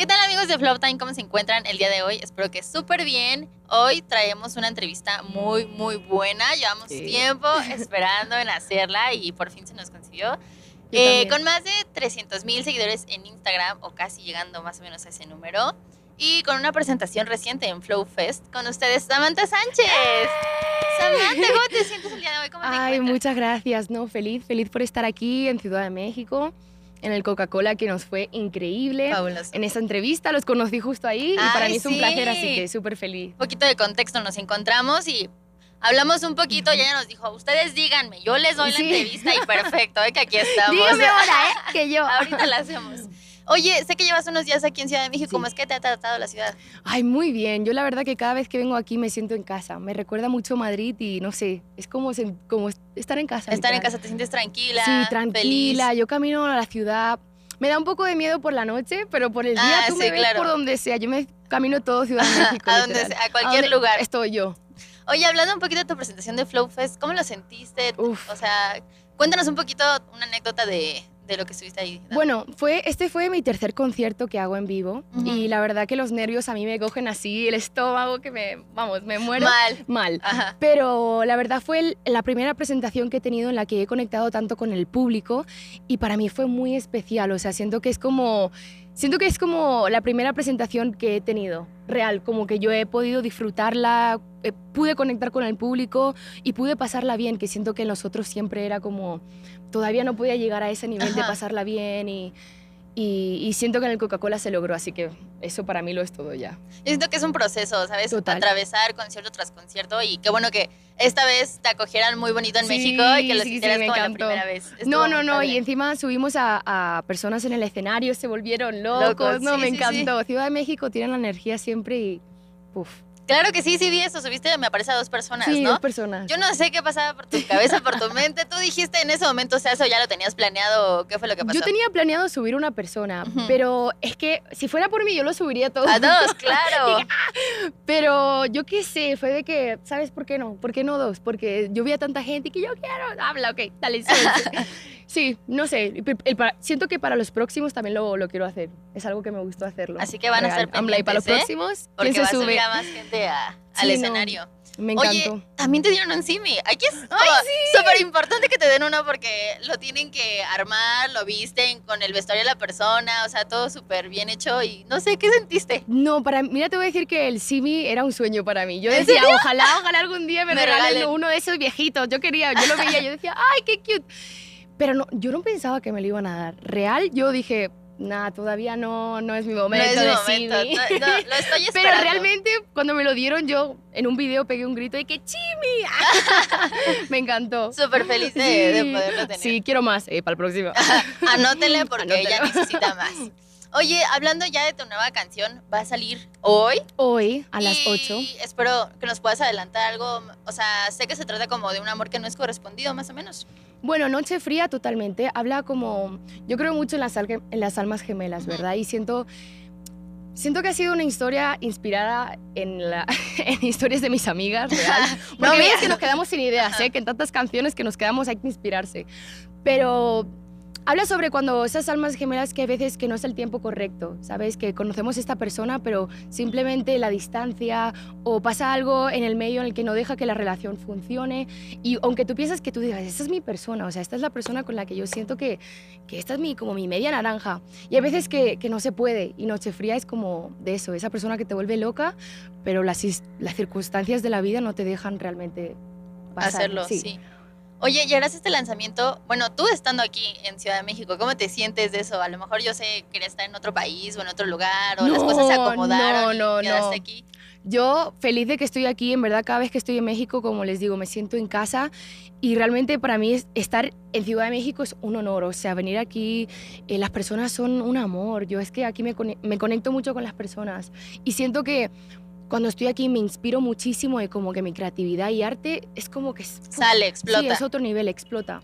¿Qué tal amigos de Flow Time? ¿Cómo se encuentran el día de hoy? Espero que súper bien. Hoy traemos una entrevista muy, muy buena. Llevamos tiempo esperando en hacerla y por fin se nos consiguió. Eh, con más de 300 mil seguidores en Instagram o casi llegando más o menos a ese número. Y con una presentación reciente en Flow Fest con ustedes, Samantha Sánchez. Samantha, ¿cómo te sientes el día de hoy? ¿Cómo te Ay, muchas gracias. No, feliz, feliz por estar aquí en Ciudad de México en el Coca-Cola que nos fue increíble. Fabuloso. En esa entrevista los conocí justo ahí y para mí es un placer, así que súper feliz. Un poquito de contexto, nos encontramos y hablamos un poquito y ella nos dijo, ustedes díganme, yo les doy la entrevista y perfecto, ¿eh? que aquí estamos. Dígame ahora, ¿eh? Que yo. Ahorita la hacemos. Oye, sé que llevas unos días aquí en Ciudad de México. ¿Cómo es que te ha tratado la ciudad? Ay, muy bien. Yo la verdad que cada vez que vengo aquí me siento en casa. Me recuerda mucho Madrid y no sé, es como, como estar en casa. Estar en casa, te sientes tranquila. Sí, tranquila. Yo camino a la ciudad. Me da un poco de miedo por la noche, pero por el día ah, tú me ves por donde sea. Yo me camino todo Ciudad de México. a, donde sea, a cualquier lugar. Estoy yo. Oye, hablando un poquito de tu presentación de Flow Fest, ¿cómo lo sentiste? Uf. O sea, cuéntanos un poquito una anécdota de, de lo que estuviste ahí? Bueno, fue, este fue mi tercer concierto que hago en vivo y la verdad que los nervios a mí me cogen así, el estómago que me, vamos, me muero. Mal. Mal. Pero la verdad fue la primera presentación que he tenido en la que he conectado tanto con el público y para mí fue muy especial, o sea, siento que es como Siento que es como la primera presentación que he tenido, real, como que yo he podido disfrutarla, eh, pude conectar con el público y pude pasarla bien, que siento que en los otros siempre era como, todavía no podía llegar a ese nivel de pasarla bien y, y, siento que en el Coca-Cola se logró, así que eso para mí lo es todo ya. Yo siento que es un proceso, ¿sabes? Atravesar concierto tras concierto y qué bueno que esta vez te acogieran muy bonito en México y que lo sí, hicieras como la primera vez. no, no, no, y encima subimos a, personas en el escenario, se volvieron locos, no, me encantó. Ciudad de México tiene la energía siempre y... Uf. Claro que sí, sí vi eso. Subiste, me aparece a dos personas, sí, ¿no? dos personas. Yo no sé qué pasaba por tu cabeza, por tu mente. Tú dijiste en ese momento, o sea, eso ya lo tenías planeado. ¿Qué fue lo que pasó? Yo tenía planeado subir una persona, pero es que si fuera por mí, yo lo subiría todo. A dos, claro. pero yo qué sé, fue de que, ¿sabes por qué no? ¿Por qué no dos? Porque yo vi a tanta gente y que yo quiero. Habla, ok, dale. Sí, no sé. siento que para los próximos también lo, lo, quiero hacer. Es algo que me gustó hacerlo. Así que van a estar pendientes, para los ¿eh? próximos, Porque ¿quién se va sube? a más gente al escenario. me encantó. Oye, también te dieron un simi. Aquí es súper importante que te den uno porque lo tienen que armar, lo visten con el vestuario de la persona, o sea, todo súper bien hecho y no sé, ¿qué sentiste? No, para mira, te voy a decir que el simi era un sueño para mí. Yo decía, ojalá, ojalá algún día me, regalen uno de esos viejitos. Yo quería, yo lo veía, yo decía, ay, qué cute. Pero no, yo no pensaba que me lo iban a dar. Real, yo dije, nada, todavía no, no es mi momento no es mi momento. No, lo estoy esperando. Pero realmente, cuando me lo dieron, yo en un video pegué un grito de que ¡Chimi! me encantó. Súper feliz de, poderlo tener. Sí, quiero más eh, para el próximo. Anótele porque ella necesita más. Oye, hablando ya de tu nueva canción, va a salir hoy. Hoy, a las 8. Espero que nos puedas adelantar algo. O sea, sé que se trata como de un amor que no es correspondido, más o menos. Bueno, Noche Fría totalmente. Habla como. Yo creo mucho en las, en las almas gemelas, ¿verdad? Y siento. Siento que ha sido una historia inspirada en, la, en historias de mis amigas, ¿verdad? Porque no, es que nos quedamos sin ideas, ¿eh? Que en tantas canciones que nos quedamos hay que inspirarse. Pero Habla sobre cuando esas almas gemelas que a veces que no es el tiempo correcto, ¿sabes? Que conocemos a esta persona, pero simplemente la distancia o pasa algo en el medio en el que no deja que la relación funcione. Y aunque tú piensas que tú digas, esta es mi persona, o sea, esta es la persona con la que yo siento que, que esta es mi, como mi media naranja. Y hay veces que, que no se puede. Y Nochefría es como de eso, esa persona que te vuelve loca, pero las, las circunstancias de la vida no te dejan realmente pasar. hacerlo. sí. Oye, y ahora este lanzamiento, bueno, tú estando aquí en Ciudad de México, ¿cómo te sientes de eso? A lo mejor yo sé que estar en otro país o en otro lugar, o las cosas se acomodaron no, no, y quedaste aquí. Yo feliz de que estoy aquí, en verdad cada vez que estoy en México, como les digo, me siento en casa y realmente para mí estar en Ciudad de México es un honor, o sea, venir aquí, eh, las personas son un amor, yo es que aquí me, me conecto mucho con las personas y siento que cuando estoy aquí me inspiro muchísimo de como que mi creatividad y arte es como que... Sale, explota. Sí, es otro nivel, explota.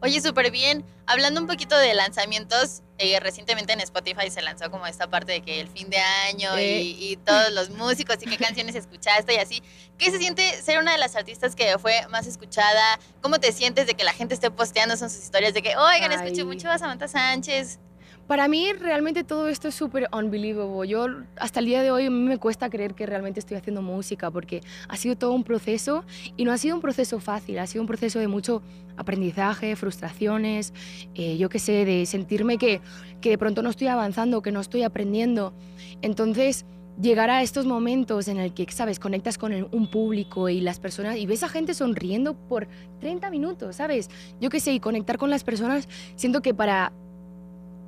Oye, súper bien. Hablando un poquito de lanzamientos, eh, recientemente en Spotify se lanzó como esta parte de que el fin de año y, todos los músicos y qué canciones escuchaste y así. ¿Qué se siente ser una de las artistas que fue más escuchada? ¿Cómo te sientes de que la gente esté posteando son sus historias de que, oigan, escuché mucho a Samantha Sánchez? Para mí realmente todo esto es súper unbelievable. Yo hasta el día de hoy me cuesta creer que realmente estoy haciendo música porque ha sido todo un proceso y no ha sido un proceso fácil, ha sido un proceso de mucho aprendizaje, frustraciones, eh, yo qué sé, de sentirme que, que de pronto no estoy avanzando, que no estoy aprendiendo. Entonces llegar a estos momentos en el que, sabes, conectas con un público y las personas y ves a gente sonriendo por 30 minutos, ¿sabes? Yo qué sé, y conectar con las personas, siento que para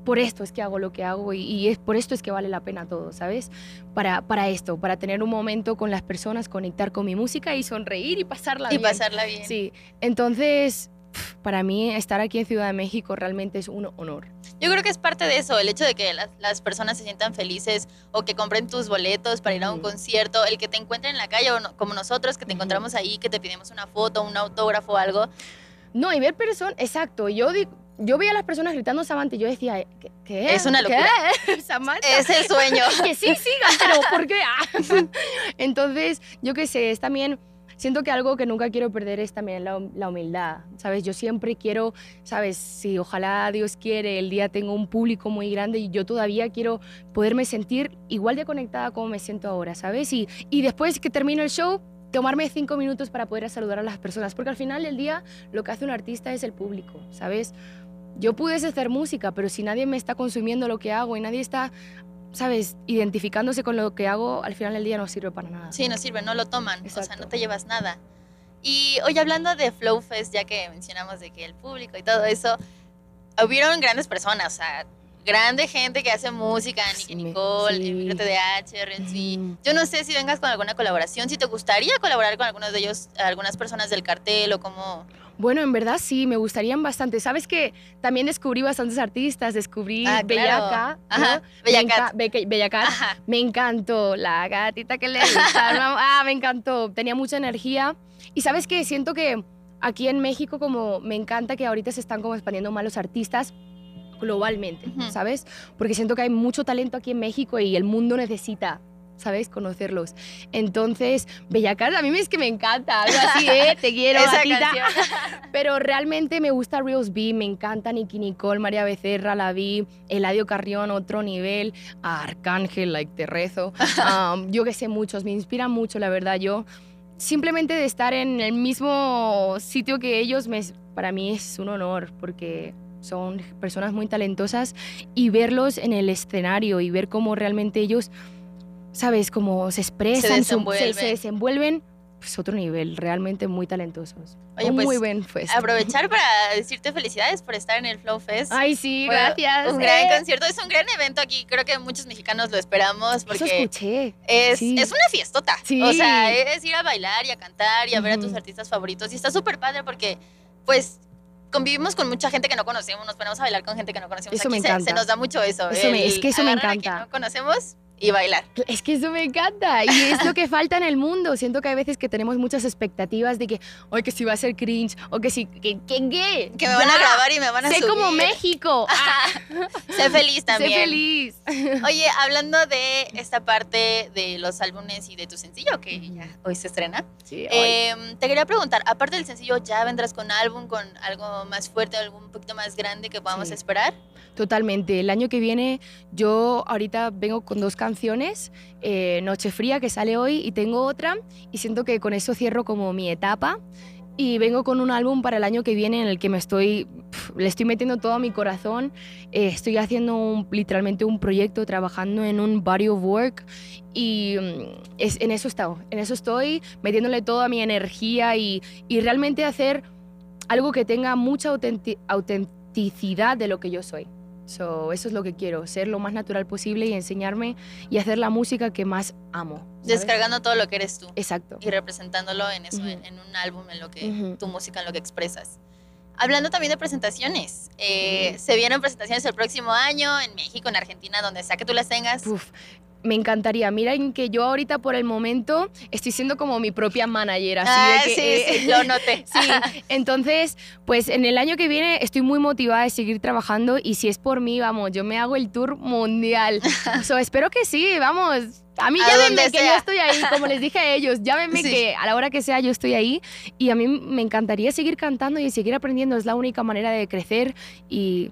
por esto es que hago lo que hago y, es por esto es que vale la pena todo, ¿sabes? Para, para esto, para tener un momento con las personas, conectar con mi música y sonreír y pasarla bien. Y pasarla bien. Sí, entonces para mí estar aquí en Ciudad de México realmente es un honor. Yo creo que es parte de eso, el hecho de que las, personas se sientan felices o que compren tus boletos para ir a un concierto, el que te encuentren en la calle o como nosotros, que te encontramos ahí, que te pedimos una foto, un autógrafo algo. No, y ver personas, exacto, yo digo, yo veía a las personas gritando Samantha y yo decía, ¿qué, es? una locura. ¿Qué? Samantha. Es el sueño. que sí, siga, pero ¿por qué? Ah. Entonces, yo qué sé, es también, siento que algo que nunca quiero perder es también la, la, humildad, ¿sabes? Yo siempre quiero, ¿sabes? Si ojalá Dios quiere, el día tengo un público muy grande y yo todavía quiero poderme sentir igual de conectada como me siento ahora, ¿sabes? Y, y después que termino el show, tomarme cinco minutos para poder saludar a las personas, porque al final del día lo que hace un artista es el público, ¿sabes? Yo pude hacer música, pero si nadie me está consumiendo lo que hago y nadie está, ¿sabes?, identificándose con lo que hago, al final del día no sirve para nada. Sí, no sirve, no lo toman, o sea, no te llevas nada. Y hoy hablando de Flow Fest, ya que mencionamos de que el público y todo eso, hubieron grandes personas, o sea, grande gente que hace música, Nicky Nicole, sí. TDH, Yo no sé si vengas con alguna colaboración, si te gustaría colaborar con algunos de ellos, algunas personas del cartel o cómo... Bueno, en verdad sí, me gustarían bastante. ¿Sabes que También descubrí bastantes artistas, descubrí ah, Bellaca. Ajá, Bellacat. Me encantó, la gatita que le gusta. ah, me encantó, tenía mucha energía. Y ¿sabes qué? Siento que aquí en México como me encanta que ahorita se están como expandiendo más los artistas globalmente, ¿sabes? Porque siento que hay mucho talento aquí en México y el mundo necesita ¿sabes? Conocerlos. Entonces, Bellacat, a mí es que me encanta, algo así, ¿eh? Te quiero, Esa Pero realmente me gusta Reels B, me encanta Nicky Nicole, María Becerra, la vi, Eladio Carrión, otro nivel, Arcángel, like, te rezo. Um, yo que sé muchos, me inspiran mucho, la verdad. Yo, simplemente de estar en el mismo sitio que ellos, me, para mí es un honor, porque son personas muy talentosas y verlos en el escenario y ver cómo realmente ellos, sabes, cómo se expresan, se desenvuelven, se, desenvuelven pues otro nivel, realmente muy talentosos. Oye, pues, muy buen fest. Aprovechar para decirte felicidades por estar en el Flow Fest. Ay, sí, gracias. Un gran concierto, es un gran evento aquí, creo que muchos mexicanos lo esperamos porque Eso escuché. Es, es una fiestota. Sí. O sea, es ir a bailar y a cantar y a ver a tus artistas favoritos y está súper padre porque pues convivimos con mucha gente que no conocemos, nos ponemos a bailar con gente que no conocemos. Eso Aquí me encanta. Se, nos da mucho eso. es que eso me encanta. no conocemos y bailar. Es que eso me encanta y es lo que falta en el mundo. Siento que hay veces que tenemos muchas expectativas de que, hoy que si va a ser cringe o que si, que, que, que me van a grabar y me van a sé subir. como México. sé feliz también. Sé feliz. Oye, hablando de esta parte de los álbumes y de tu sencillo que ya hoy se estrena, em, te quería preguntar, aparte del sencillo, ¿ya vendrás con álbum, con algo más fuerte, algo un poquito más grande que podamos esperar? Totalmente. El año que viene yo ahorita vengo con dos canciones, eh, Noche Fría que sale hoy y tengo otra y siento que con eso cierro como mi etapa y vengo con un álbum para el año que viene en el que me estoy le estoy metiendo todo mi corazón. Eh, estoy haciendo literalmente un proyecto trabajando en un body of work y mm, en eso estoy en eso estoy metiéndole toda mi energía y, y realmente hacer algo que tenga mucha autenticidad de lo que yo soy So, eso es lo que quiero, ser lo más natural posible y enseñarme y hacer la música que más amo. Descargando todo lo que eres tú. Exacto. Y representándolo en eso, en, un álbum, en lo que tu música, en lo que expresas. Hablando también de presentaciones, eh, se vienen presentaciones el próximo año en México, en Argentina, donde sea que tú las tengas. Uf, me encantaría. Miren que yo ahorita por el momento estoy siendo como mi propia manager. Así ah, de que, sí, sí, lo noté. sí, entonces, pues en el año que viene estoy muy motivada de seguir trabajando y si es por mí, vamos, yo me hago el tour mundial. so, espero que sí, vamos. A mí llámenme que yo estoy ahí, como les dije a ellos, llámenme que a la hora que sea yo estoy ahí y a mí me encantaría seguir cantando y seguir aprendiendo, es la única manera de crecer y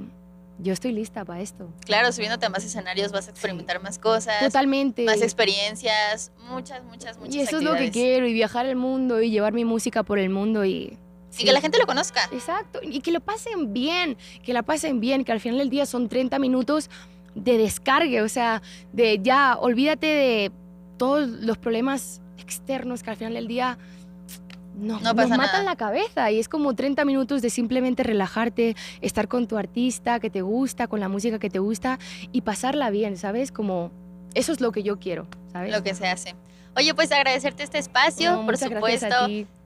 yo estoy lista para esto. Claro, subiéndote a más escenarios vas a experimentar más cosas. Totalmente. Más experiencias, muchas, muchas, muchas Y eso es lo que quiero, y viajar el mundo, y llevar mi música por el mundo, y... Y que la gente lo conozca. Exacto, y que lo pasen bien, que la pasen bien, que al final del día son 30 minutos de descargue, o sea, de ya, olvídate de todos los problemas externos que al final del día no, nos matan la cabeza y es como 30 minutos de simplemente relajarte, estar con tu artista que te gusta, con la música que te gusta y pasarla bien, ¿sabes? Como eso es lo que yo quiero, ¿sabes? Lo que se hace. Oye, pues agradecerte este espacio, por supuesto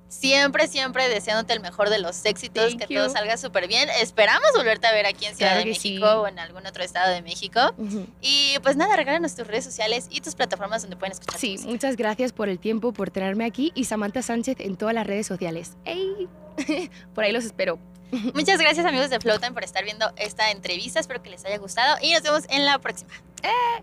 siempre, siempre deseándote el mejor de los éxitos, que todo salga súper bien. Esperamos volverte a ver aquí en Ciudad de México o en algún otro estado de México. Y pues nada, regálanos tus redes sociales y tus plataformas donde pueden escuchar. Sí, muchas gracias por el tiempo, por tenerme aquí y Samantha Sánchez en todas las redes sociales. ¡Ey! por ahí los espero. Muchas gracias amigos de Flowtime por estar viendo esta entrevista. Espero que les haya gustado y nos vemos en la próxima. ¡Eh!